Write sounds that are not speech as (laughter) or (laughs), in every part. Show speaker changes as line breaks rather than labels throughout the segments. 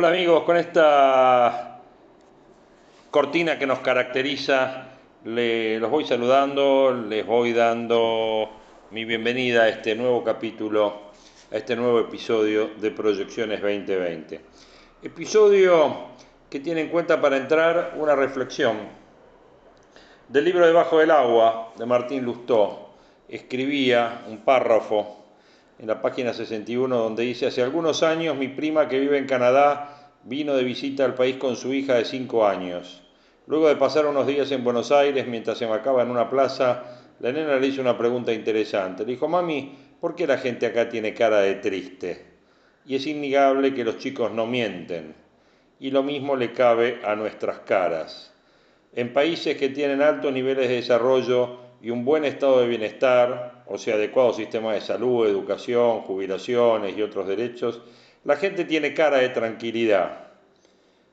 Hola amigos, con esta cortina que nos caracteriza, los voy saludando, les voy dando mi bienvenida a este nuevo capítulo, a este nuevo episodio de Proyecciones 2020. Episodio que tiene en cuenta para entrar una reflexión del libro Debajo del agua de Martín Lustó. Escribía un párrafo en la página 61, donde dice, hace algunos años mi prima que vive en Canadá vino de visita al país con su hija de 5 años. Luego de pasar unos días en Buenos Aires, mientras se marcaba en una plaza, la nena le hizo una pregunta interesante. Le dijo, mami, ¿por qué la gente acá tiene cara de triste? Y es innegable que los chicos no mienten. Y lo mismo le cabe a nuestras caras. En países que tienen altos niveles de desarrollo y un buen estado de bienestar, o sea, adecuado sistema de salud, educación, jubilaciones y otros derechos, la gente tiene cara de tranquilidad.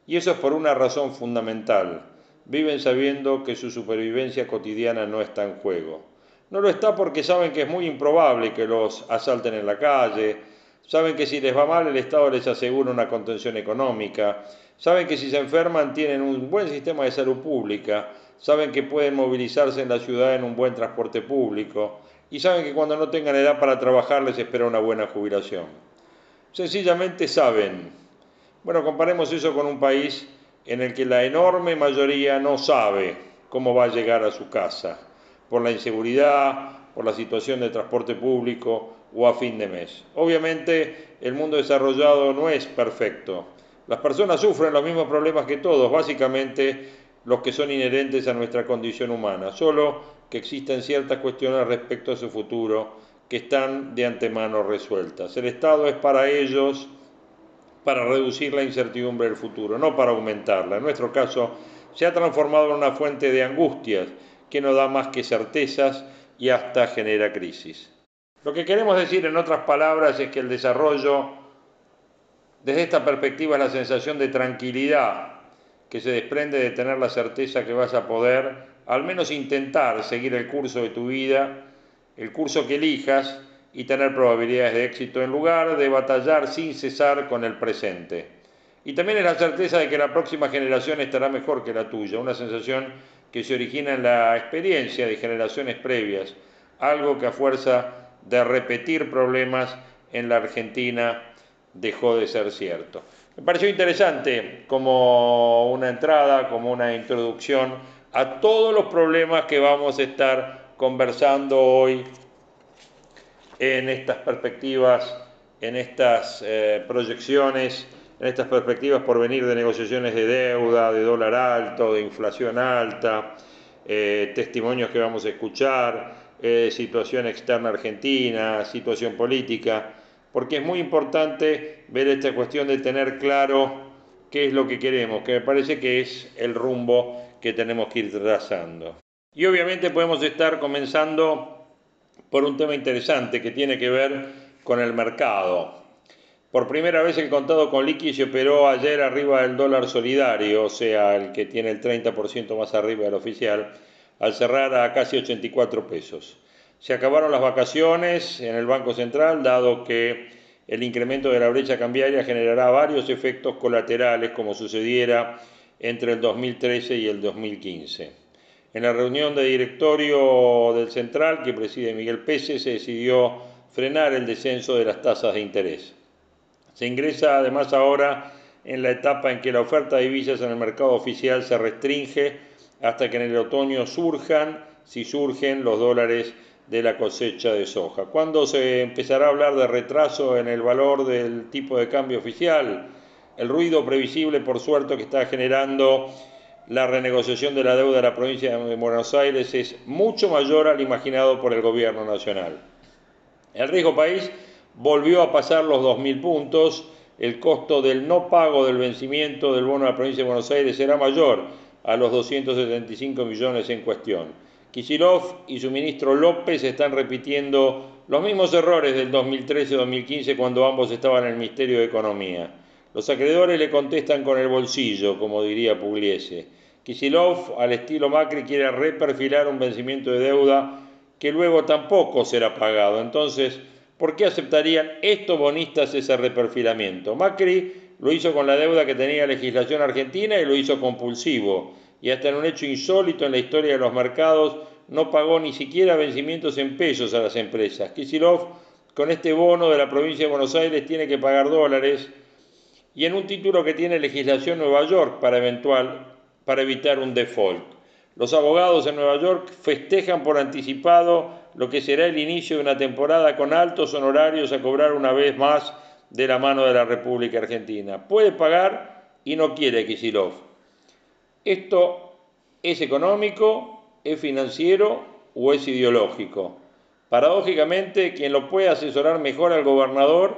Y eso es por una razón fundamental. Viven sabiendo que su supervivencia cotidiana no está en juego. No lo está porque saben que es muy improbable que los asalten en la calle, saben que si les va mal el Estado les asegura una contención económica, saben que si se enferman tienen un buen sistema de salud pública, saben que pueden movilizarse en la ciudad en un buen transporte público, y saben que cuando no tengan edad para trabajar les espera una buena jubilación. Sencillamente saben. Bueno, comparemos eso con un país en el que la enorme mayoría no sabe cómo va a llegar a su casa, por la inseguridad, por la situación de transporte público o a fin de mes. Obviamente el mundo desarrollado no es perfecto. Las personas sufren los mismos problemas que todos, básicamente los que son inherentes a nuestra condición humana, solo que existen ciertas cuestiones respecto a su futuro que están de antemano resueltas. El Estado es para ellos para reducir la incertidumbre del futuro, no para aumentarla. En nuestro caso, se ha transformado en una fuente de angustias que no da más que certezas y hasta genera crisis. Lo que queremos decir en otras palabras es que el desarrollo, desde esta perspectiva, es la sensación de tranquilidad que se desprende de tener la certeza que vas a poder al menos intentar seguir el curso de tu vida, el curso que elijas y tener probabilidades de éxito en lugar de batallar sin cesar con el presente. Y también la certeza de que la próxima generación estará mejor que la tuya, una sensación que se origina en la experiencia de generaciones previas, algo que a fuerza de repetir problemas en la Argentina dejó de ser cierto. Me pareció interesante como una entrada, como una introducción a todos los problemas que vamos a estar conversando hoy en estas perspectivas, en estas eh, proyecciones, en estas perspectivas por venir de negociaciones de deuda, de dólar alto, de inflación alta, eh, testimonios que vamos a escuchar, eh, situación externa argentina, situación política porque es muy importante ver esta cuestión de tener claro qué es lo que queremos, que me parece que es el rumbo que tenemos que ir trazando. Y obviamente podemos estar comenzando por un tema interesante que tiene que ver con el mercado. Por primera vez el contado con liqui se operó ayer arriba del dólar solidario, o sea, el que tiene el 30% más arriba del oficial, al cerrar a casi 84 pesos. Se acabaron las vacaciones en el Banco Central, dado que el incremento de la brecha cambiaria generará varios efectos colaterales, como sucediera entre el 2013 y el 2015. En la reunión de directorio del Central, que preside Miguel Pérez, se decidió frenar el descenso de las tasas de interés. Se ingresa además ahora en la etapa en que la oferta de divisas en el mercado oficial se restringe hasta que en el otoño surjan, si surgen, los dólares de la cosecha de soja. ¿Cuándo se empezará a hablar de retraso en el valor del tipo de cambio oficial? El ruido previsible, por suerte, que está generando la renegociación de la deuda de la provincia de Buenos Aires es mucho mayor al imaginado por el gobierno nacional. El riesgo país volvió a pasar los 2.000 puntos, el costo del no pago del vencimiento del bono de la provincia de Buenos Aires será mayor a los 275 millones en cuestión. Kisilov y su ministro López están repitiendo los mismos errores del 2013-2015 cuando ambos estaban en el Ministerio de Economía. Los acreedores le contestan con el bolsillo, como diría Pugliese. Kisilov, al estilo Macri, quiere reperfilar un vencimiento de deuda que luego tampoco será pagado. Entonces, ¿por qué aceptarían estos bonistas ese reperfilamiento? Macri lo hizo con la deuda que tenía legislación argentina y lo hizo compulsivo. Y hasta en un hecho insólito en la historia de los mercados, no pagó ni siquiera vencimientos en pesos a las empresas. Kisilov, con este bono de la provincia de Buenos Aires, tiene que pagar dólares y en un título que tiene legislación Nueva York para, eventual, para evitar un default. Los abogados en Nueva York festejan por anticipado lo que será el inicio de una temporada con altos honorarios a cobrar una vez más de la mano de la República Argentina. Puede pagar y no quiere Kisilov. Esto es económico, es financiero o es ideológico. Paradójicamente, quien lo puede asesorar mejor al gobernador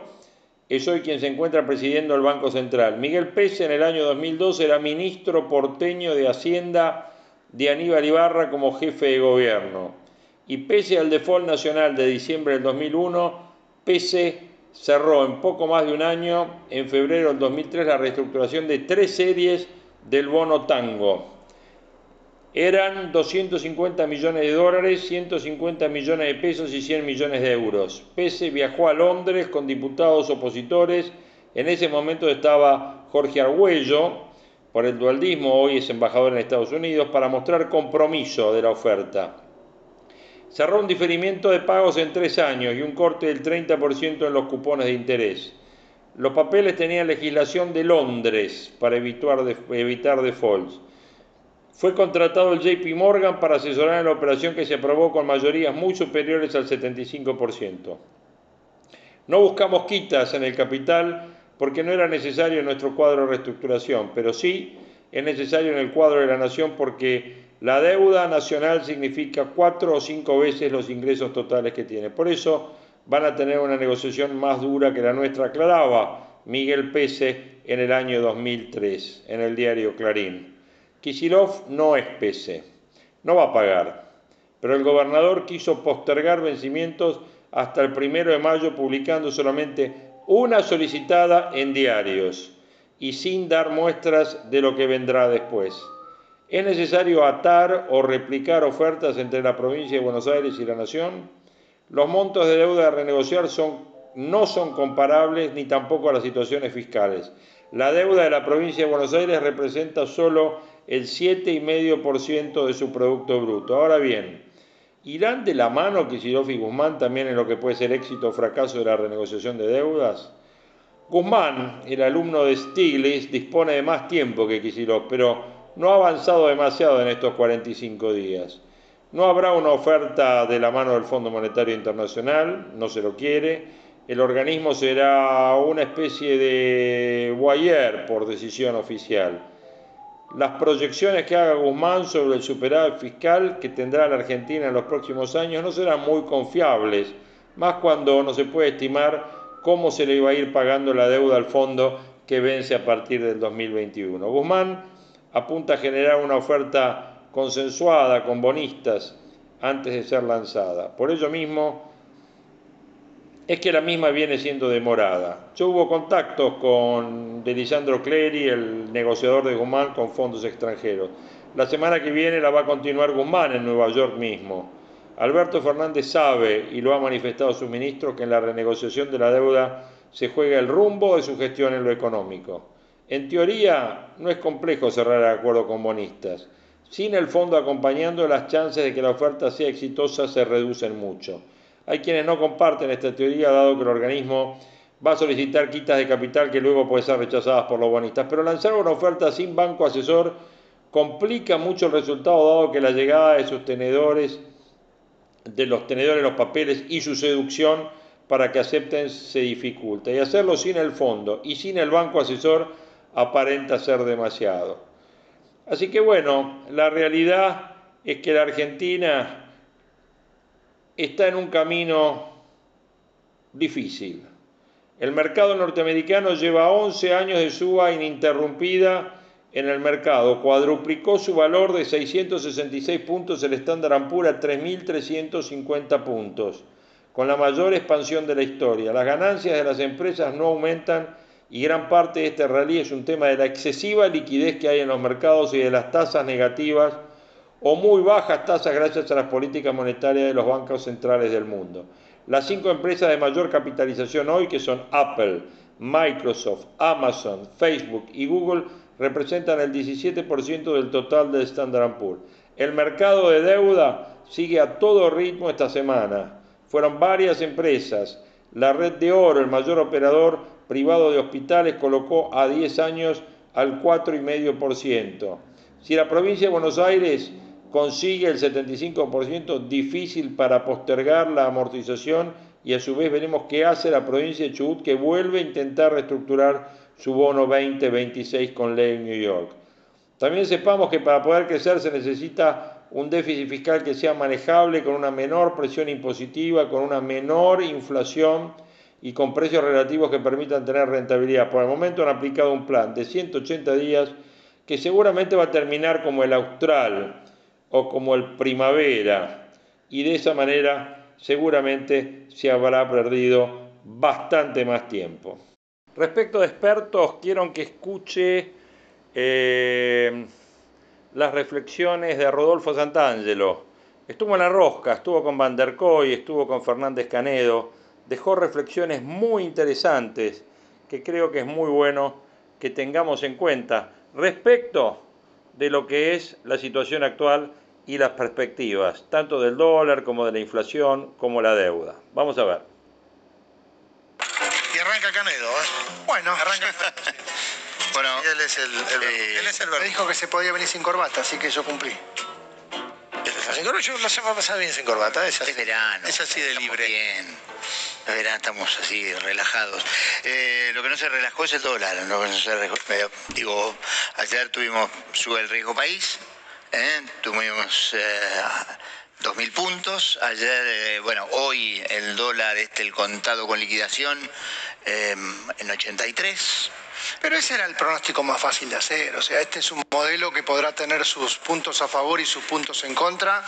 es hoy quien se encuentra presidiendo el Banco Central. Miguel Pese en el año 2012 era ministro porteño de Hacienda de Aníbal Ibarra como jefe de gobierno. Y pese al default nacional de diciembre del 2001, Pese cerró en poco más de un año, en febrero del 2003, la reestructuración de tres series del bono tango. Eran 250 millones de dólares, 150 millones de pesos y 100 millones de euros. Pese viajó a Londres con diputados opositores. En ese momento estaba Jorge Argüello, por el dualdismo, hoy es embajador en Estados Unidos, para mostrar compromiso de la oferta. Cerró un diferimiento de pagos en tres años y un corte del 30% en los cupones de interés. Los papeles tenían legislación de Londres para evitar, evitar defaults. Fue contratado el JP Morgan para asesorar en la operación que se aprobó con mayorías muy superiores al 75%. No buscamos quitas en el capital porque no era necesario en nuestro cuadro de reestructuración, pero sí es necesario en el cuadro de la nación porque la deuda nacional significa cuatro o cinco veces los ingresos totales que tiene. Por eso van a tener una negociación más dura que la nuestra, aclaraba Miguel Pese en el año 2003 en el diario Clarín. Kisilov no es Pese, no va a pagar, pero el gobernador quiso postergar vencimientos hasta el primero de mayo publicando solamente una solicitada en diarios y sin dar muestras de lo que vendrá después. ¿Es necesario atar o replicar ofertas entre la provincia de Buenos Aires y la Nación? Los montos de deuda a renegociar no son comparables ni tampoco a las situaciones fiscales. La deuda de la provincia de Buenos Aires representa solo el 7,5% de su Producto Bruto. Ahora bien, ¿irán de la mano Kicillof y Guzmán también en lo que puede ser éxito o fracaso de la renegociación de deudas? Guzmán, el alumno de Stiglitz, dispone de más tiempo que Kicillof, pero no ha avanzado demasiado en estos 45 días. No habrá una oferta de la mano del Fondo Monetario Internacional, no se lo quiere. El organismo será una especie de Guayer por decisión oficial. Las proyecciones que haga Guzmán sobre el superávit fiscal que tendrá la Argentina en los próximos años no serán muy confiables, más cuando no se puede estimar cómo se le iba a ir pagando la deuda al fondo que vence a partir del 2021. Guzmán apunta a generar una oferta consensuada con bonistas antes de ser lanzada. Por ello mismo es que la misma viene siendo demorada. Yo hubo contactos con Delisandro Clery, el negociador de Guzmán, con fondos extranjeros. La semana que viene la va a continuar Guzmán en Nueva York mismo. Alberto Fernández sabe, y lo ha manifestado su ministro, que en la renegociación de la deuda se juega el rumbo de su gestión en lo económico. En teoría, no es complejo cerrar el acuerdo con bonistas. Sin el fondo acompañando, las chances de que la oferta sea exitosa se reducen mucho. Hay quienes no comparten esta teoría, dado que el organismo va a solicitar quitas de capital que luego pueden ser rechazadas por los bonistas. Pero lanzar una oferta sin banco asesor complica mucho el resultado, dado que la llegada de sus tenedores, de los tenedores los papeles y su seducción para que acepten se dificulta. Y hacerlo sin el fondo y sin el banco asesor aparenta ser demasiado. Así que bueno, la realidad es que la Argentina está en un camino difícil. El mercado norteamericano lleva 11 años de suba ininterrumpida en el mercado. Cuadruplicó su valor de 666 puntos el estándar Poor's a 3.350 puntos, con la mayor expansión de la historia. Las ganancias de las empresas no aumentan y gran parte de este rally es un tema de la excesiva liquidez que hay en los mercados y de las tasas negativas o muy bajas tasas gracias a las políticas monetarias de los bancos centrales del mundo. Las cinco empresas de mayor capitalización hoy, que son Apple, Microsoft, Amazon, Facebook y Google representan el 17% del total de Standard Poor's. El mercado de deuda sigue a todo ritmo esta semana. Fueron varias empresas. La red de oro, el mayor operador privado de hospitales, colocó a 10 años al 4,5%. Si la provincia de Buenos Aires consigue el 75%, difícil para postergar la amortización y a su vez veremos qué hace la provincia de Chubut que vuelve a intentar reestructurar su bono 2026 con ley en New York. También sepamos que para poder crecer se necesita un déficit fiscal que sea manejable con una menor presión impositiva, con una menor inflación y con precios relativos que permitan tener rentabilidad. Por el momento han aplicado un plan de 180 días que seguramente va a terminar como el austral o como el primavera y de esa manera seguramente se habrá perdido bastante más tiempo. Respecto de expertos, quiero que escuche eh, las reflexiones de Rodolfo Santangelo. Estuvo en la rosca, estuvo con Van der Koy, estuvo con Fernández Canedo, dejó reflexiones muy interesantes que creo que es muy bueno que tengamos en cuenta respecto de lo que es la situación actual y las perspectivas, tanto del dólar como de la inflación, como la deuda. Vamos a ver.
Y arranca Canedo, ¿eh?
Bueno,
Arranca. (laughs)
bueno,
él es el, el-
eh,
él es el
me dijo que se podía venir sin corbata, así que yo cumplí.
Yo la semana pasada bien sin corbata. Es así,
Es verano.
Es así de libre.
Bien. Es verano, estamos así relajados. Eh, lo que no se relajó es el dólar. Eh, digo, ayer tuvimos, sube el riesgo país, ¿eh? tuvimos eh, 2.000 puntos. Ayer, eh, bueno, hoy el dólar, este, el contado con liquidación, eh, en 83.
Pero ese era el pronóstico más fácil de hacer. O sea, este es un modelo que podrá tener sus puntos a favor y sus puntos en contra,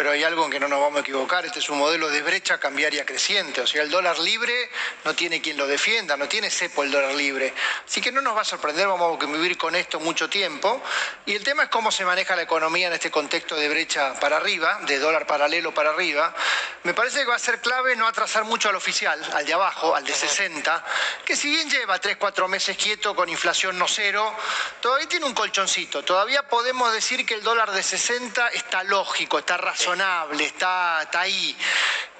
pero hay algo en que no nos vamos a equivocar. Este es un modelo de brecha cambiaria creciente. O sea, el dólar libre no tiene quien lo defienda, no tiene cepo el dólar libre. Así que no nos va a sorprender, vamos a convivir con esto mucho tiempo. Y el tema es cómo se maneja la economía en este contexto de brecha para arriba, de dólar paralelo para arriba. Me parece que va a ser clave no atrasar mucho al oficial, al de abajo, al de 60, que si bien lleva 3, 4 meses quieto con inflación no cero, todavía tiene un colchoncito. Todavía podemos decir que el dólar de 60 está lógico, está razonable, está, está ahí.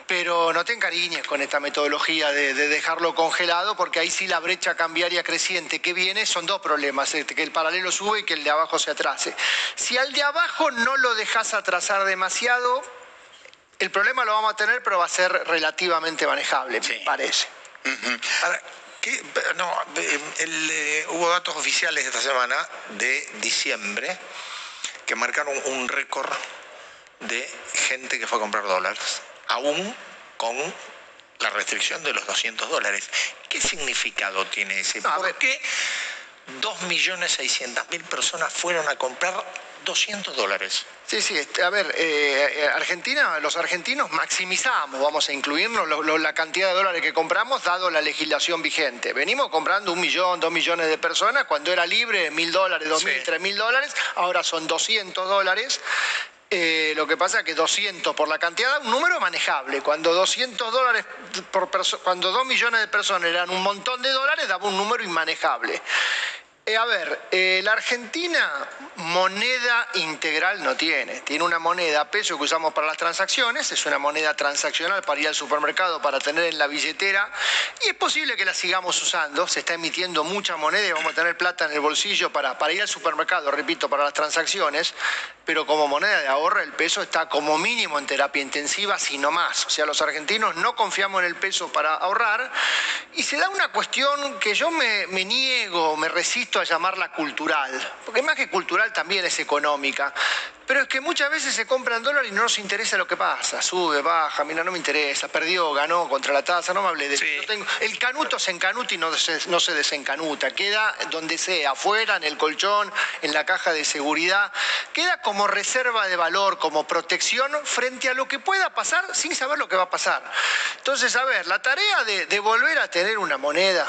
Pero no te encariñes con esta metodología de, de dejarlo congelado, porque ahí sí la brecha cambiaria creciente que viene son dos problemas, este, que el paralelo sube y que el de abajo se atrase. Si al de abajo no lo dejas atrasar demasiado, el problema lo vamos a tener, pero va a ser relativamente manejable,
Sí.
me parece.
Ahora, ¿qué- no, el, eh, hubo datos oficiales esta semana de diciembre que marcaron un récord de gente que fue a comprar dólares, aún con la restricción de los 200 dólares. ¿Qué significado tiene ese?
No,
¿Por qué 2.600.000 personas fueron a comprar 200 dólares?
Sí, sí, este, a ver, eh, eh, Argentina, los argentinos maximizamos, vamos a incluirnos, lo- lo- la cantidad de dólares que compramos dado la legislación vigente. Venimos comprando un millón, dos millones de personas, cuando era libre, mil dólares, dos mil, tres mil dólares, ahora son 200 dólares. Eh, lo que pasa es que 200 por la cantidad da un número manejable. Cuando 200 dólares por cuando 2 millones de personas eran un montón de dólares, daba un número inmanejable. Eh, a ver, eh, la Argentina moneda integral no tiene. Tiene una moneda peso que usamos para las transacciones, es una moneda transaccional para ir al supermercado, para tener en la billetera, y es posible que la sigamos usando. Se está emitiendo mucha moneda y vamos a tener plata en el bolsillo para, ir al supermercado, repito, para las transacciones, pero como moneda de ahorro el peso está como mínimo en terapia intensiva, si no más. O sea, los argentinos no confiamos en el peso para ahorrar y se da una cuestión que yo me niego, me resisto a llamarla cultural, porque más que cultural también es económica. Pero es que muchas veces se compran dólares y no nos interesa lo que pasa. Sube, baja, mira, no me interesa. Perdió, ganó contra la tasa, no me hable de
Sí.
eso. Tengo- el canuto se encanuta y no se, no se desencanuta. Queda donde sea, afuera, en el colchón, en la caja de seguridad. Queda como reserva de valor, como protección frente a lo que pueda pasar sin saber lo que va a pasar. Entonces, a ver, la tarea de, de volver a tener una moneda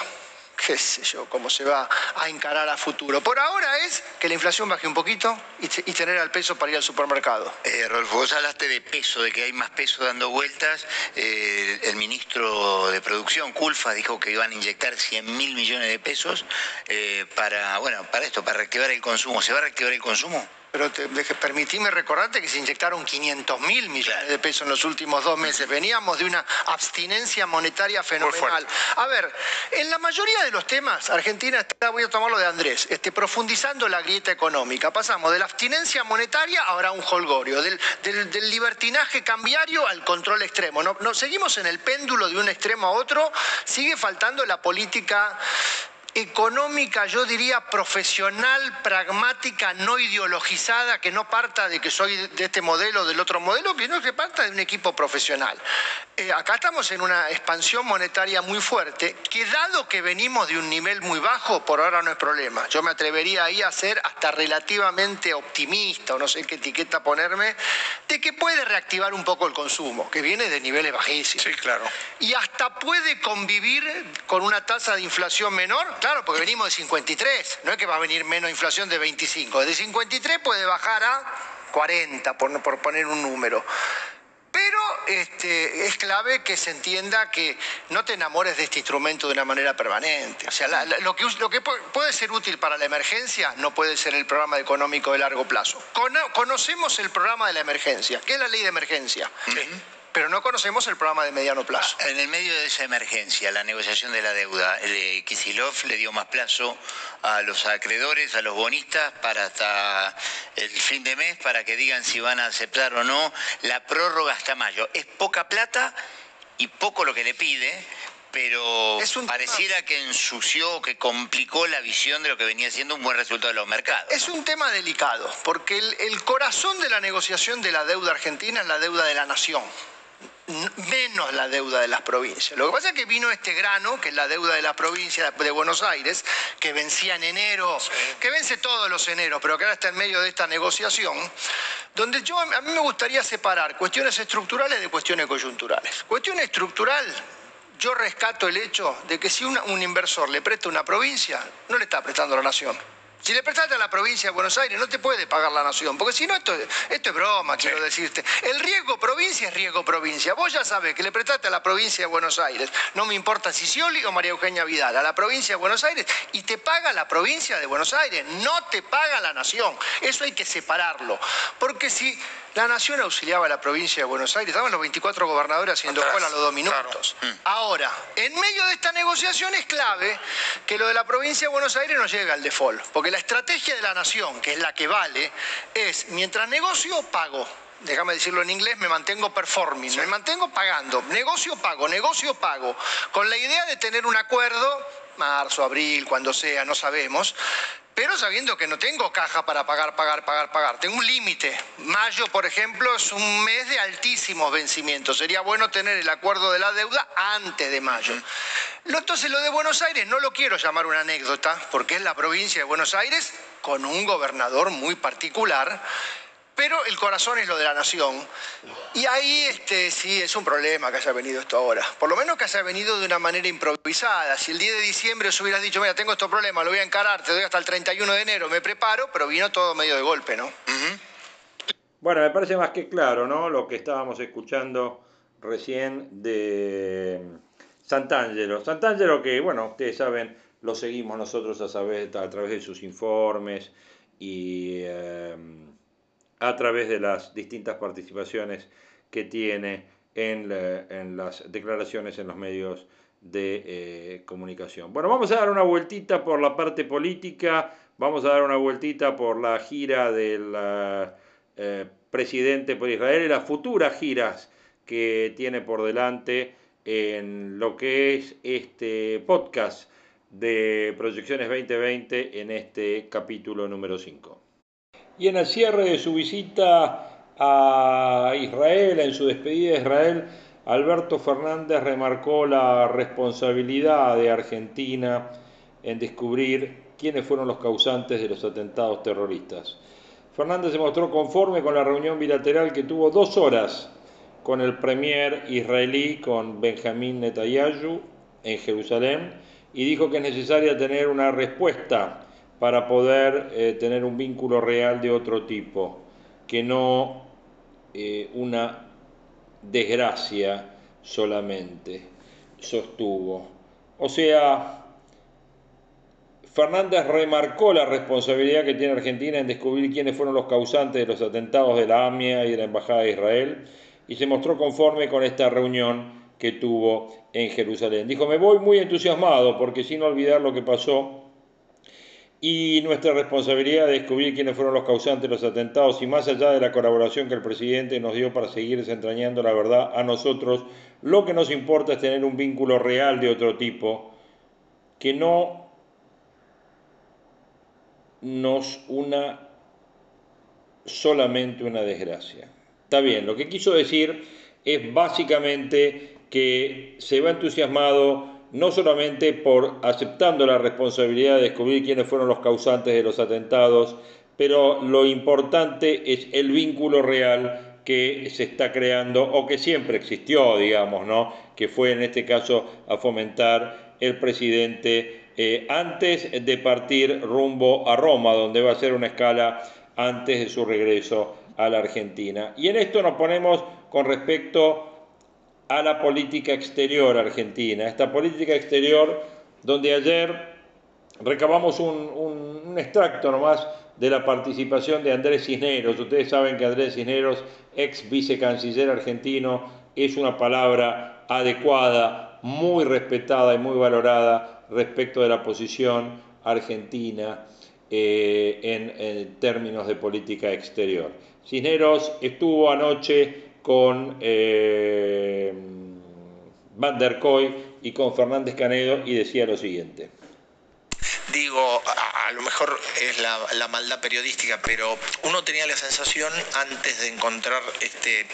qué sé yo, cómo se va a encarar a futuro. Por ahora es que la inflación baje un poquito y, tener al peso para ir al supermercado.
Eh, Rolfo, vos hablaste de peso, de que hay más peso dando vueltas. Eh, el ministro de Producción, Culfa, dijo que iban a inyectar 100 mil millones de pesos eh, para, bueno, para esto, para reactivar el consumo. ¿Se va a reactivar el consumo?
Pero te, permitime recordarte que se inyectaron 500 mil millones de pesos en los últimos dos meses. Veníamos de una abstinencia monetaria fenomenal. A ver, en la mayoría de los temas, Argentina está, voy a tomarlo de Andrés, este, profundizando la grieta económica. Pasamos de la abstinencia monetaria ahora a un holgorio, del, libertinaje cambiario al control extremo. No, no, seguimos en el péndulo de un extremo a otro, sigue faltando la política económica, yo diría profesional, pragmática, no ideologizada, que no parta de que soy de este modelo o del otro modelo, que no que parta de un equipo profesional. Eh, acá estamos en una expansión monetaria muy fuerte, que dado que venimos de un nivel muy bajo, por ahora no es problema. Yo me atrevería ahí a ser hasta relativamente optimista, o no sé qué etiqueta ponerme, de que puede reactivar un poco el consumo, que viene de niveles bajísimos.
Sí, claro.
Y hasta puede convivir con una tasa de inflación menor Claro, porque venimos de 53, no es que va a venir menos inflación de 25, de 53 puede bajar a 40, por, poner un número. Pero este, es clave que se entienda que no te enamores de este instrumento de una manera permanente. O sea, lo, que, lo, que, puede ser útil para la emergencia no puede ser el programa económico de largo plazo. conocemos el programa de la emergencia, que es la ley de emergencia pero no conocemos el programa de mediano plazo.
En el medio de esa emergencia, la negociación de la deuda, el Kisilov le dio más plazo a los acreedores, a los bonistas, para hasta el fin de mes, para que digan si van a aceptar o no la prórroga hasta mayo. Es poca plata y poco lo que le pide, pero pareciera que ensució, que complicó la visión de lo que venía siendo un buen resultado de los mercados.
Es un tema delicado, porque el corazón de la negociación de la deuda argentina es la deuda de la nación menos la deuda de las provincias. Lo que pasa es que vino este grano, que es la deuda de la provincia de Buenos Aires, que vencía en enero, que vence todos los eneros, pero que ahora está en medio de esta negociación, donde yo a mí me gustaría separar cuestiones estructurales de cuestiones coyunturales. Cuestión estructural, yo rescato el hecho de que si un inversor le presta una provincia, no le está prestando a la nación. Si le prestaste a la provincia de Buenos Aires, no te puede pagar la nación, porque si no, esto, esto es broma, quiero decirte. El riesgo provincia es riesgo provincia. Vos ya sabés que le prestaste a la provincia de Buenos Aires, no me importa si Scioli o María Eugenia Vidal, a la provincia de Buenos Aires, y te paga la provincia de Buenos Aires, no te paga la nación. Eso hay que separarlo. Porque si la nación auxiliaba a la provincia de Buenos Aires, estaban los 24 gobernadores haciendo cola a los dos minutos. Mm. Ahora, en medio de esta negociación es clave que lo de la provincia de Buenos Aires no llega al default, porque la estrategia de la nación, que es la que vale, es mientras negocio, pago. Déjame decirlo en inglés, me mantengo performing, me mantengo pagando, negocio pago, negocio pago, con la idea de tener un acuerdo, marzo, abril, cuando sea, no sabemos, pero sabiendo que no tengo caja para pagar, pagar, pagar, pagar. Tengo un límite. Mayo, por ejemplo, es un mes de altísimos vencimientos. Sería bueno tener el acuerdo de la deuda antes de mayo. Entonces, lo de Buenos Aires no lo quiero llamar una anécdota, porque es la provincia de Buenos Aires con un gobernador muy particular pero el corazón es lo de la nación. Y ahí este, sí es un problema que haya venido esto ahora. Por lo menos que haya venido de una manera improvisada. Si el día de diciembre os hubieras dicho, mira, tengo estos problemas, lo voy a encarar, te doy hasta el 31 de enero, me preparo, pero vino todo medio de golpe, ¿no?
Bueno, me parece más que claro, ¿no? Lo que estábamos escuchando recién de Santangelo. Santangelo que, bueno, ustedes saben, lo seguimos nosotros a, saber, a través de sus informes y... Em, a través de las distintas participaciones que tiene en, las declaraciones en los medios de eh, comunicación. Bueno, vamos a dar una vueltita por la parte política, vamos a dar una vueltita por la gira del eh, presidente por Israel y las futuras giras que tiene por delante en lo que es este podcast de Proyecciones 2020 en este capítulo número 5 y en el cierre de su visita a Israel, en su despedida de Israel, Alberto Fernández remarcó la responsabilidad de Argentina en descubrir quiénes fueron los causantes de los atentados terroristas. Fernández se mostró conforme con la reunión bilateral que tuvo dos horas con el premier israelí, con Benjamín Netanyahu, en Jerusalén, y dijo que es necesaria tener una respuesta para poder eh, tener un vínculo real de otro tipo, que no eh, una desgracia solamente, sostuvo. O sea, Fernández remarcó la responsabilidad que tiene Argentina en descubrir quiénes fueron los causantes de los atentados de la AMIA y de la Embajada de Israel y se mostró conforme con esta reunión que tuvo en Jerusalén. Dijo, me voy muy entusiasmado porque sin olvidar lo que pasó y nuestra responsabilidad de descubrir quiénes fueron los causantes de los atentados y más allá de la colaboración que el presidente nos dio para seguir desentrañando la verdad a nosotros, lo que nos importa es tener un vínculo real de otro tipo que no nos una solamente una desgracia. Está bien, lo que quiso decir es básicamente que se va entusiasmado no solamente por aceptando la responsabilidad de descubrir quiénes fueron los causantes de los atentados, pero lo importante es el vínculo real que se está creando o que siempre existió, digamos, ¿no? Que fue en este caso a fomentar el presidente eh, antes de partir rumbo a Roma, donde va a ser una escala antes de su regreso a la Argentina. Y en esto nos ponemos con respecto a la política exterior argentina, esta política exterior donde ayer recabamos un, un extracto nomás de la participación de Andrés Cisneros. Ustedes saben que Andrés Cisneros, ex vicecanciller argentino, es una palabra adecuada, muy respetada y muy valorada respecto de la posición argentina eh, en, términos de política exterior. Cisneros estuvo anoche con eh, Van der Koy y con Fernández Canedo y decía lo siguiente.
Digo, a, lo mejor es la, maldad periodística, pero uno tenía la sensación antes de encontrar este,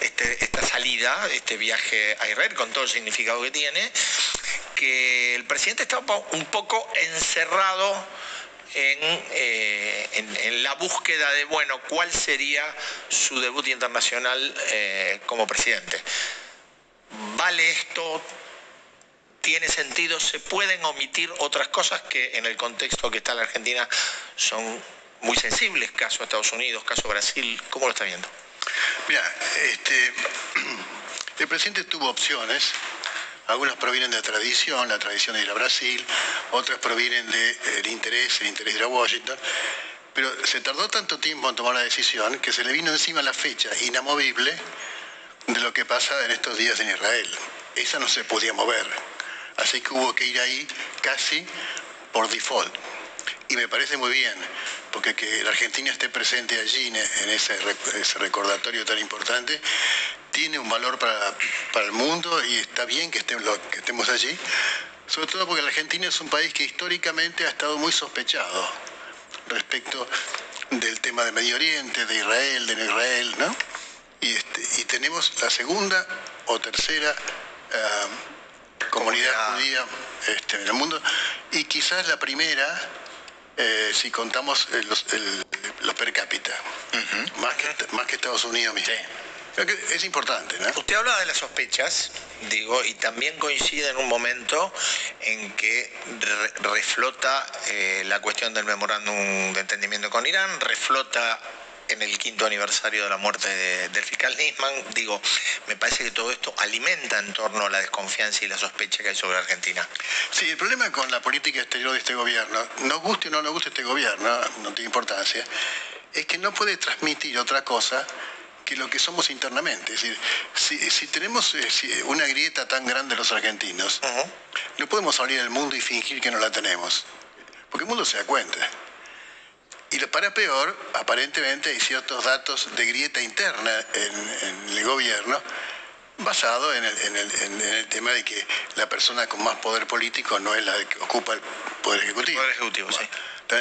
este, esta salida, este viaje a Israel, con todo el significado que tiene, que el presidente estaba un poco encerrado eh, en, la búsqueda de, bueno, cuál sería su debut internacional eh, como presidente. ¿Vale esto? ¿Tiene sentido? ¿Se pueden omitir otras cosas que en el contexto que está la Argentina son muy sensibles? Caso Estados Unidos, caso Brasil, ¿cómo lo está viendo?
Mira, este, (clears throat) el presidente tuvo opciones algunas provienen de la tradición, la tradición de ir a Brasil, otras provienen del interés, el interés de ir a Washington. Pero se tardó tanto tiempo en tomar la decisión que se le vino encima la fecha inamovible de lo que pasa en estos días en Israel. Esa no se podía mover. Así que hubo que ir ahí casi por default. Y me parece muy bien, porque que la Argentina esté presente allí en ese, recordatorio tan importante tiene un valor para, el mundo y está bien que estemos, que estemos allí, sobre todo porque la Argentina es un país que históricamente ha estado muy sospechado respecto del tema de Medio Oriente, de Israel, de no Israel, ¿no? Y, este, tenemos la segunda o tercera eh, comunidad judía este, en el mundo y quizás la primera eh, si contamos eh, los, per cápita, más, que, más que Estados Unidos mismo. Es importante, ¿no?
Usted habla de las sospechas, digo, y también coincide en un momento en que reflota eh, la cuestión del memorándum de entendimiento con Irán, reflota en el quinto aniversario de la muerte del fiscal Nisman. Digo, me parece que todo esto alimenta en torno a la desconfianza y la sospecha que hay sobre Argentina.
Sí, el problema con la política exterior de este gobierno, nos guste o no nos guste este gobierno, no tiene importancia, es que no puede transmitir otra cosa que lo que somos internamente. Es decir, si, tenemos eh, una grieta tan grande los argentinos, no podemos salir al mundo y fingir que no la tenemos, porque el mundo se da cuenta. Y para peor, aparentemente hay ciertos datos de grieta interna en, el gobierno basado en el, tema de que la persona con más poder político no es la que ocupa el poder ejecutivo.
Poder ejecutivo, sí.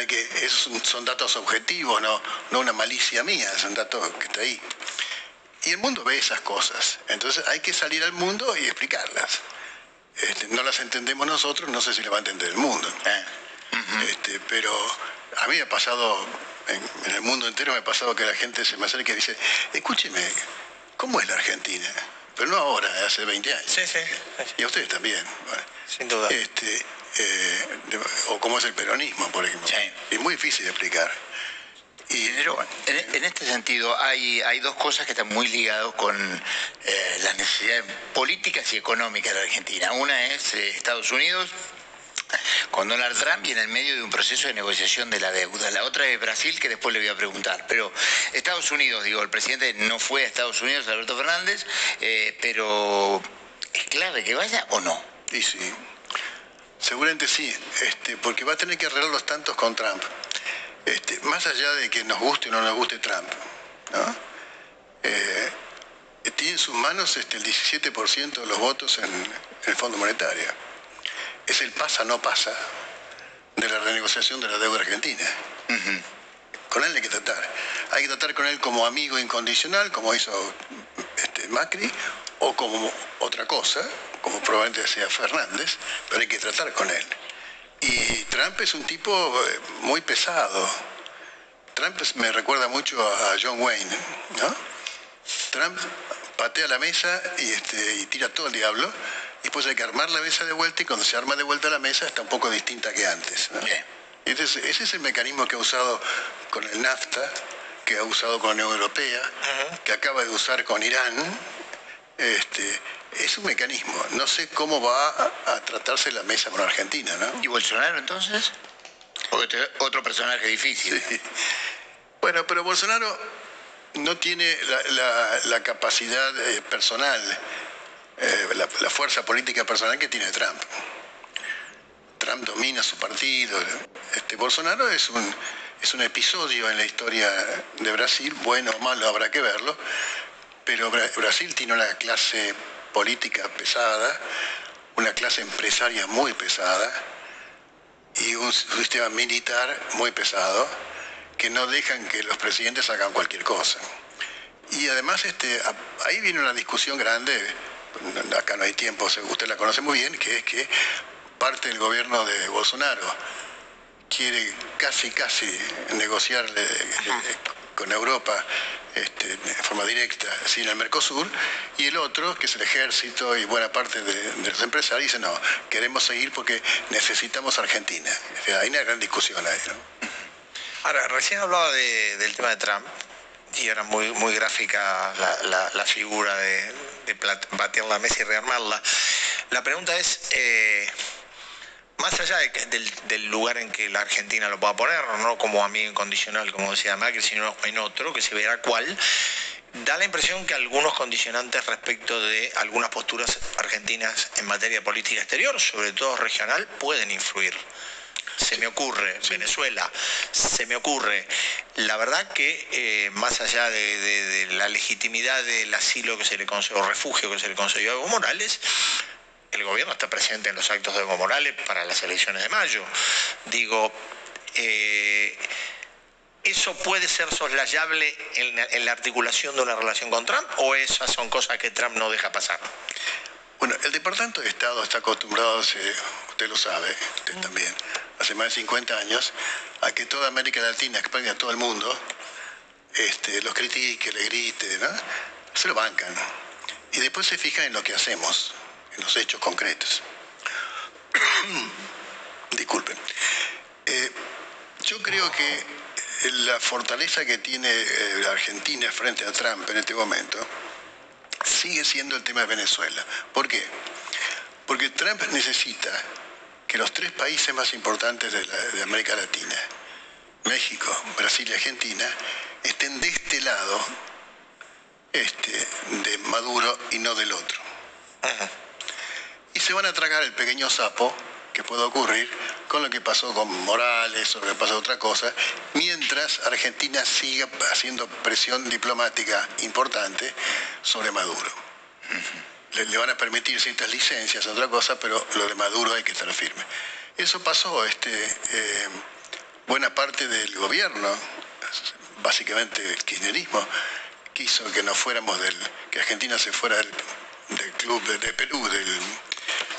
Que esos son datos objetivos, no, no una malicia mía, son datos que está ahí. Y el mundo ve esas cosas. Entonces hay que salir al mundo y explicarlas. Este, no las entendemos nosotros, no sé si las va a entender el mundo. Eh. Este, pero a mí me ha pasado, en, el mundo entero me ha pasado que la gente se me acerca y dice, escúcheme, ¿cómo es la Argentina? Pero no ahora, hace 20 años.
Sí, sí.
Y a ustedes también.
Sin duda.
Este, como es el peronismo, por ejemplo.
Sí.
Es muy difícil de explicar. Y
Pero en, en este sentido hay, hay dos cosas que están muy ligadas con eh, las necesidades políticas y económicas de la Argentina. Una es eh, Estados Unidos con Donald Trump y en el medio de un proceso de negociación de la deuda. La otra es Brasil, que después le voy a preguntar. Pero Estados Unidos, digo, el presidente no fue a Estados Unidos, Alberto Fernández, eh, pero ¿es clave que vaya o no?
Y sí, seguramente sí, este, porque va a tener que arreglar los tantos con Trump. Este, más allá de que nos guste o no nos guste Trump, ¿no? Eh, tiene en sus manos este, el 17% de los votos en el Fondo Monetario. Es el pasa no pasa de la renegociación de la deuda argentina. Con él hay que tratar. Hay que tratar con él como amigo incondicional, como hizo este, Macri, o como otra cosa, como probablemente sea Fernández, pero hay que tratar con él. Y Trump es un tipo eh, muy pesado. Trump me recuerda mucho a John Wayne, ¿no? Trump patea la mesa y, este, y tira todo el diablo. Después hay que armar la mesa de vuelta y cuando se arma de vuelta la mesa está un poco distinta que antes. ¿no?
Bien.
Ese es, ese es el mecanismo que ha usado con el NAFTA, que ha usado con la Unión Europea, que acaba de usar con Irán. Este, es un mecanismo. No sé cómo va a, a tratarse la mesa con Argentina, ¿no?
¿Y Bolsonaro entonces? Otro, otro personaje difícil.
Bueno, pero Bolsonaro no tiene la, la- la capacidad eh, personal, eh, la, fuerza política personal que tiene Trump. Trump domina su partido. Este, Bolsonaro es un, es un episodio en la historia de Brasil, bueno o malo habrá que verlo, pero Bra- Brasil tiene una clase política pesada, una clase empresaria muy pesada y un sistema militar muy pesado que no dejan que los presidentes hagan cualquier cosa. Y además este, ahí viene una discusión grande, acá no hay tiempo, usted la conoce muy bien, que es que parte del gobierno de Bolsonaro quiere casi, casi negociarle eh, con Europa este, de forma directa sin el Mercosur, y el otro, que es el ejército y buena parte de, de los empresarios, dice no, queremos seguir porque necesitamos Argentina. O sea, hay una gran discusión ahí, ¿no?
Ahora, recién hablaba de- del tema de Trump y era muy, muy gráfica la, la- la figura de, de batear la mesa y rearmarla. La pregunta es, eh, más allá del, lugar en que la Argentina lo pueda poner, no como amigo incondicional, como decía Macri, sino en otro, que se verá cuál, da la impresión que algunos condicionantes respecto de algunas posturas argentinas en materia política exterior, sobre todo regional, pueden influir. Se me ocurre, Venezuela, se me ocurre. La verdad que eh, más allá de, de- de la legitimidad del asilo que se le concedió, o refugio que se le concedió a Evo Morales, el gobierno está presente en los actos de Evo Morales para las elecciones de mayo. Digo, eh, ¿eso puede ser soslayable en, la- en la articulación de una relación con Trump o esas son cosas que Trump no deja pasar?
Bueno, el Departamento de Estado está acostumbrado, hace- usted lo sabe, usted también, hace más de 50 años, a que toda América Latina, España, todo el mundo, este, los critique, le grite, ¿no? Se lo bancan. Y después se fijan en lo que hacemos, en los hechos concretos. (coughs) Disculpen. Eh, yo creo que la fortaleza que tiene eh, la Argentina frente a Trump en este momento sigue siendo el tema de Venezuela. ¿Por qué? Porque Trump necesita que los tres países más importantes de, la- de América Latina, México, Brasil y Argentina, estén de este lado este, de Maduro y no del otro. Y se van a tragar el pequeño sapo que puede ocurrir con lo que pasó con Morales o lo que pasó otra cosa, mientras Argentina siga haciendo presión diplomática importante sobre Maduro. Le, le van a permitir ciertas licencias, otra cosa, pero lo de Maduro hay que estar firme. Eso pasó, este, eh, buena parte del gobierno, básicamente el kirchnerismo, quiso que no fuéramos del, que Argentina se fuera del, del club de, de Perú, del,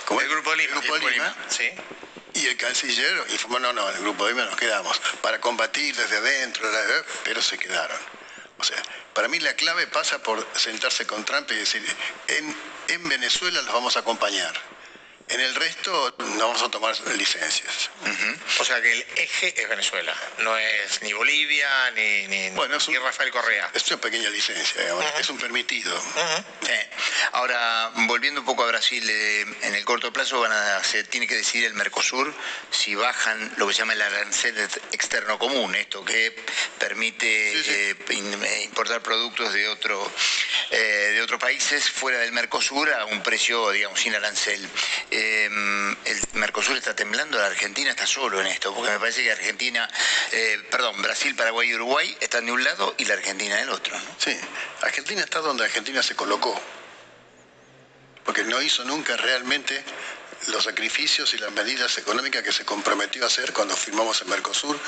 ¿cómo
El? Grupo Lima.
El Grupo
El
Lima.
Sí.
Y el canciller informó, no, no, en el grupo Lima nos quedamos, para combatir desde adentro, pero se quedaron. O sea, para mí la clave pasa por sentarse con Trump y decir, en, en Venezuela los vamos a acompañar, En el resto no vamos a tomar licencias.
O sea que el eje es Venezuela, no es ni Bolivia ni, ni,
Bueno, es un-
ni Rafael Correa.
Es una pequeña licencia, digamos, es un permitido.
Sí. Ahora, volviendo un poco a Brasil, eh, en el corto plazo van a, se tiene que decidir el Mercosur si bajan lo que se llama el arancel externo común, esto que permite
Sí, sí.
in- eh, importar productos de otro eh, de otros países fuera del Mercosur a un precio, digamos, sin arancel. Eh, el Mercosur está temblando, la Argentina está solo en esto, porque me parece que Argentina, eh, perdón, Brasil, Paraguay y Uruguay están de un lado y la Argentina del otro. ¿no?
Sí, Argentina está donde Argentina se colocó, porque no hizo nunca realmente los sacrificios y las medidas económicas que se comprometió a hacer cuando firmamos el Mercosur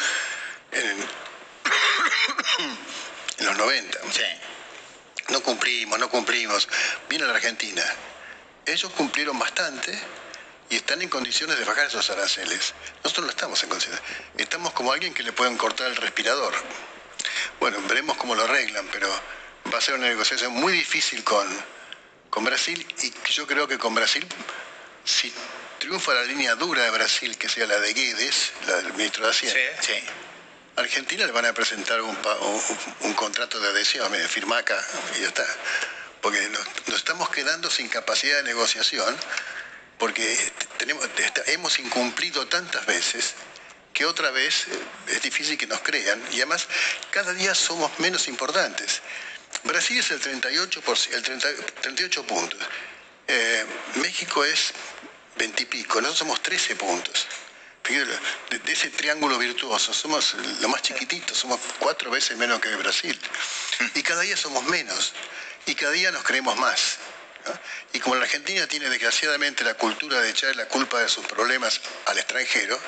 en, en los 90.
Sí.
No cumplimos, no cumplimos. Viene la Argentina. Ellos cumplieron bastante y están en condiciones de bajar esos aranceles. Nosotros no estamos en condiciones. Estamos como alguien que le pueden cortar el respirador. Bueno, veremos cómo lo arreglan, pero va a ser una negociación muy difícil con, con Brasil y yo creo que con Brasil, si triunfa la línea dura de Brasil, que sea la de Guedes, la del ministro de Hacienda,
Sí.
Sí.
a Argentina le van a presentar un, un- un contrato de adhesión, firma acá y ya está. Porque nos, estamos quedando sin capacidad de negociación, porque tenemos, hemos incumplido tantas veces que otra vez eh, es difícil que nos crean y además cada día somos menos importantes. Brasil es el 38, por, el 30 38 puntos. Eh, México es 20 y pico, nosotros somos 13 puntos. De, de ese triángulo virtuoso, somos lo más chiquitito, somos cuatro veces menos que Brasil. Y cada día somos menos. Y cada día nos creemos más. Y como la Argentina tiene desgraciadamente la cultura de echar la culpa de sus problemas al extranjero,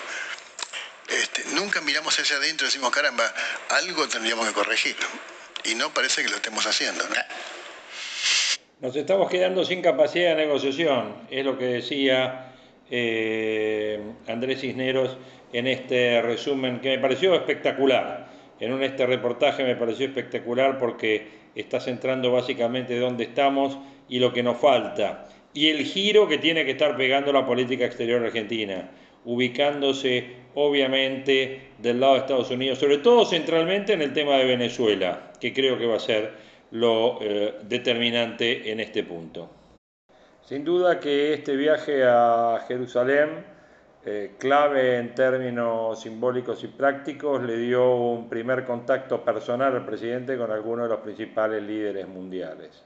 este, nunca miramos hacia adentro y decimos, caramba, algo tendríamos que corregir. Y no parece que lo estemos haciendo. ¿no?
Nos estamos quedando sin capacidad de negociación, es lo que decía eh, Andrés Cisneros en este resumen que me pareció espectacular. En este reportaje me pareció espectacular porque está centrando básicamente dónde estamos y lo que nos falta. Y el giro que tiene que estar pegando la política exterior argentina, ubicándose obviamente del lado de Estados Unidos, sobre todo centralmente en el tema de Venezuela, que creo que va a ser lo eh, determinante en este punto. Sin duda que este viaje a Jerusalén, eh, clave en términos simbólicos y prácticos, le dio un primer contacto personal al presidente con algunos de los principales líderes mundiales.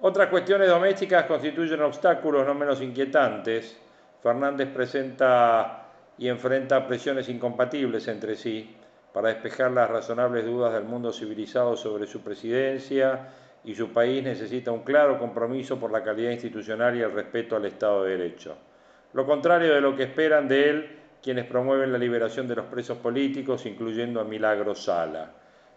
Otras cuestiones domésticas constituyen obstáculos no menos inquietantes. Fernández presenta y enfrenta presiones incompatibles entre sí para despejar las razonables dudas del mundo civilizado sobre su presidencia y su país necesita un claro compromiso por la calidad institucional y el respeto al Estado de Derecho. Lo contrario de lo que esperan de él quienes promueven la liberación de los presos políticos, incluyendo a Milagro Sala.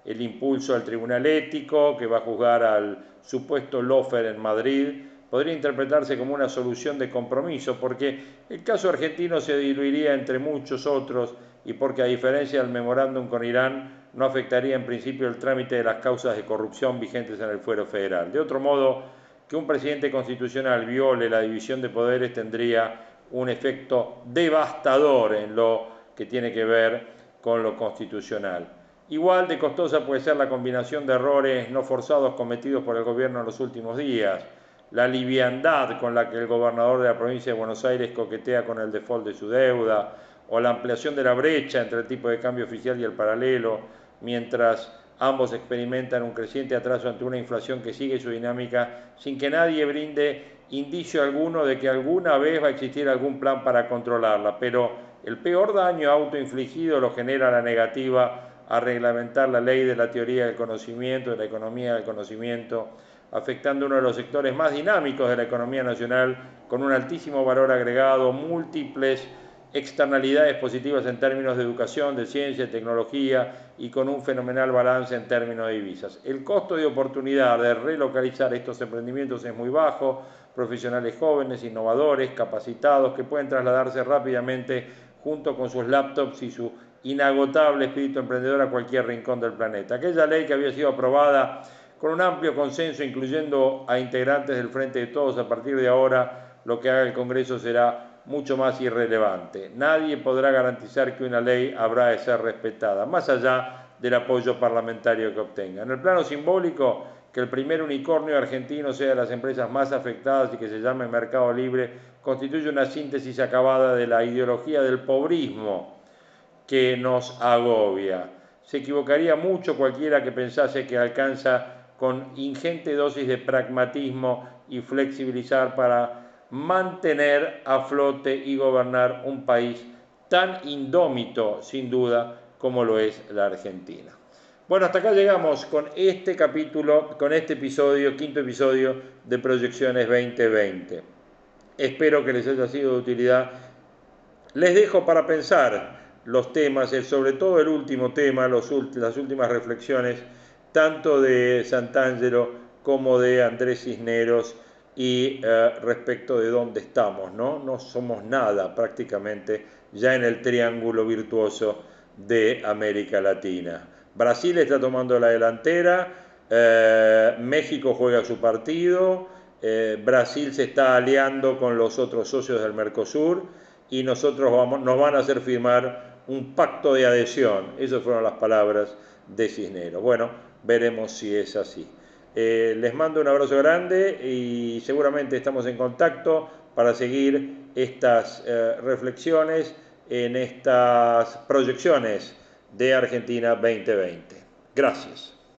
El impulso al Tribunal Ético, que va a juzgar al supuesto lofer en Madrid, podría interpretarse como una solución de compromiso, porque el caso argentino se diluiría entre muchos otros y porque a diferencia del memorándum con Irán, no afectaría en principio el trámite de las causas de corrupción vigentes en el fuero federal. De otro modo, que un presidente constitucional viole la división de poderes tendría un efecto devastador en lo que tiene que ver con lo constitucional. Igual de costosa puede ser la combinación de errores no forzados cometidos por el gobierno en los últimos días, la liviandad con la que el gobernador de la provincia de Buenos Aires coquetea con el default de su deuda, o la ampliación de la brecha entre el tipo de cambio oficial y el paralelo, mientras ambos experimentan un creciente atraso ante una inflación que sigue su dinámica sin que nadie brinde indicio alguno de que alguna vez va a existir algún plan para controlarla, pero el peor daño autoinfligido lo genera la negativa a reglamentar la ley de la teoría del conocimiento, de la economía del conocimiento, afectando uno de los sectores más dinámicos de la economía nacional, con un altísimo valor agregado, múltiples externalidades positivas en términos de educación, de ciencia, tecnología y con un fenomenal balance en términos de divisas. El costo de oportunidad de relocalizar estos emprendimientos es muy bajo, profesionales jóvenes, innovadores, capacitados, que pueden trasladarse rápidamente junto con sus laptops y su inagotable espíritu emprendedor a cualquier rincón del planeta. Aquella ley que había sido aprobada con un amplio consenso, incluyendo a integrantes del Frente de Todos a partir de ahora, lo que haga el Congreso será mucho más irrelevante. Nadie podrá garantizar que una ley habrá de ser respetada, más allá del apoyo parlamentario que obtenga. En el plano simbólico, que el primer unicornio argentino sea de las empresas más afectadas y que se llame Mercado Libre, constituye una síntesis acabada de la ideología del pobrismo que nos agobia. Se equivocaría mucho cualquiera que pensase que alcanza con ingente dosis de pragmatismo y flexibilizar para mantener a flote y gobernar un país tan indómito, sin duda, como lo es la Argentina. Bueno, hasta acá llegamos con este capítulo, con este episodio, quinto episodio de Proyecciones 2020. Espero que les haya sido de utilidad. Les dejo para pensar los temas, sobre todo el último tema, las últimas reflexiones, tanto de Santangelo como de Andrés Cisneros y eh, respecto de dónde estamos, ¿no? No somos nada prácticamente ya en el triángulo virtuoso de América Latina. Brasil está tomando la delantera, eh, México juega su partido, eh, Brasil se está aliando con los otros socios del Mercosur y nosotros vamos, nos van a hacer firmar un pacto de adhesión. Esas fueron las palabras de Cisneros. Bueno, veremos si es así. Eh, les mando un abrazo grande y seguramente estamos en contacto para seguir estas reflexiones en estas proyecciones de Argentina 2020. Gracias.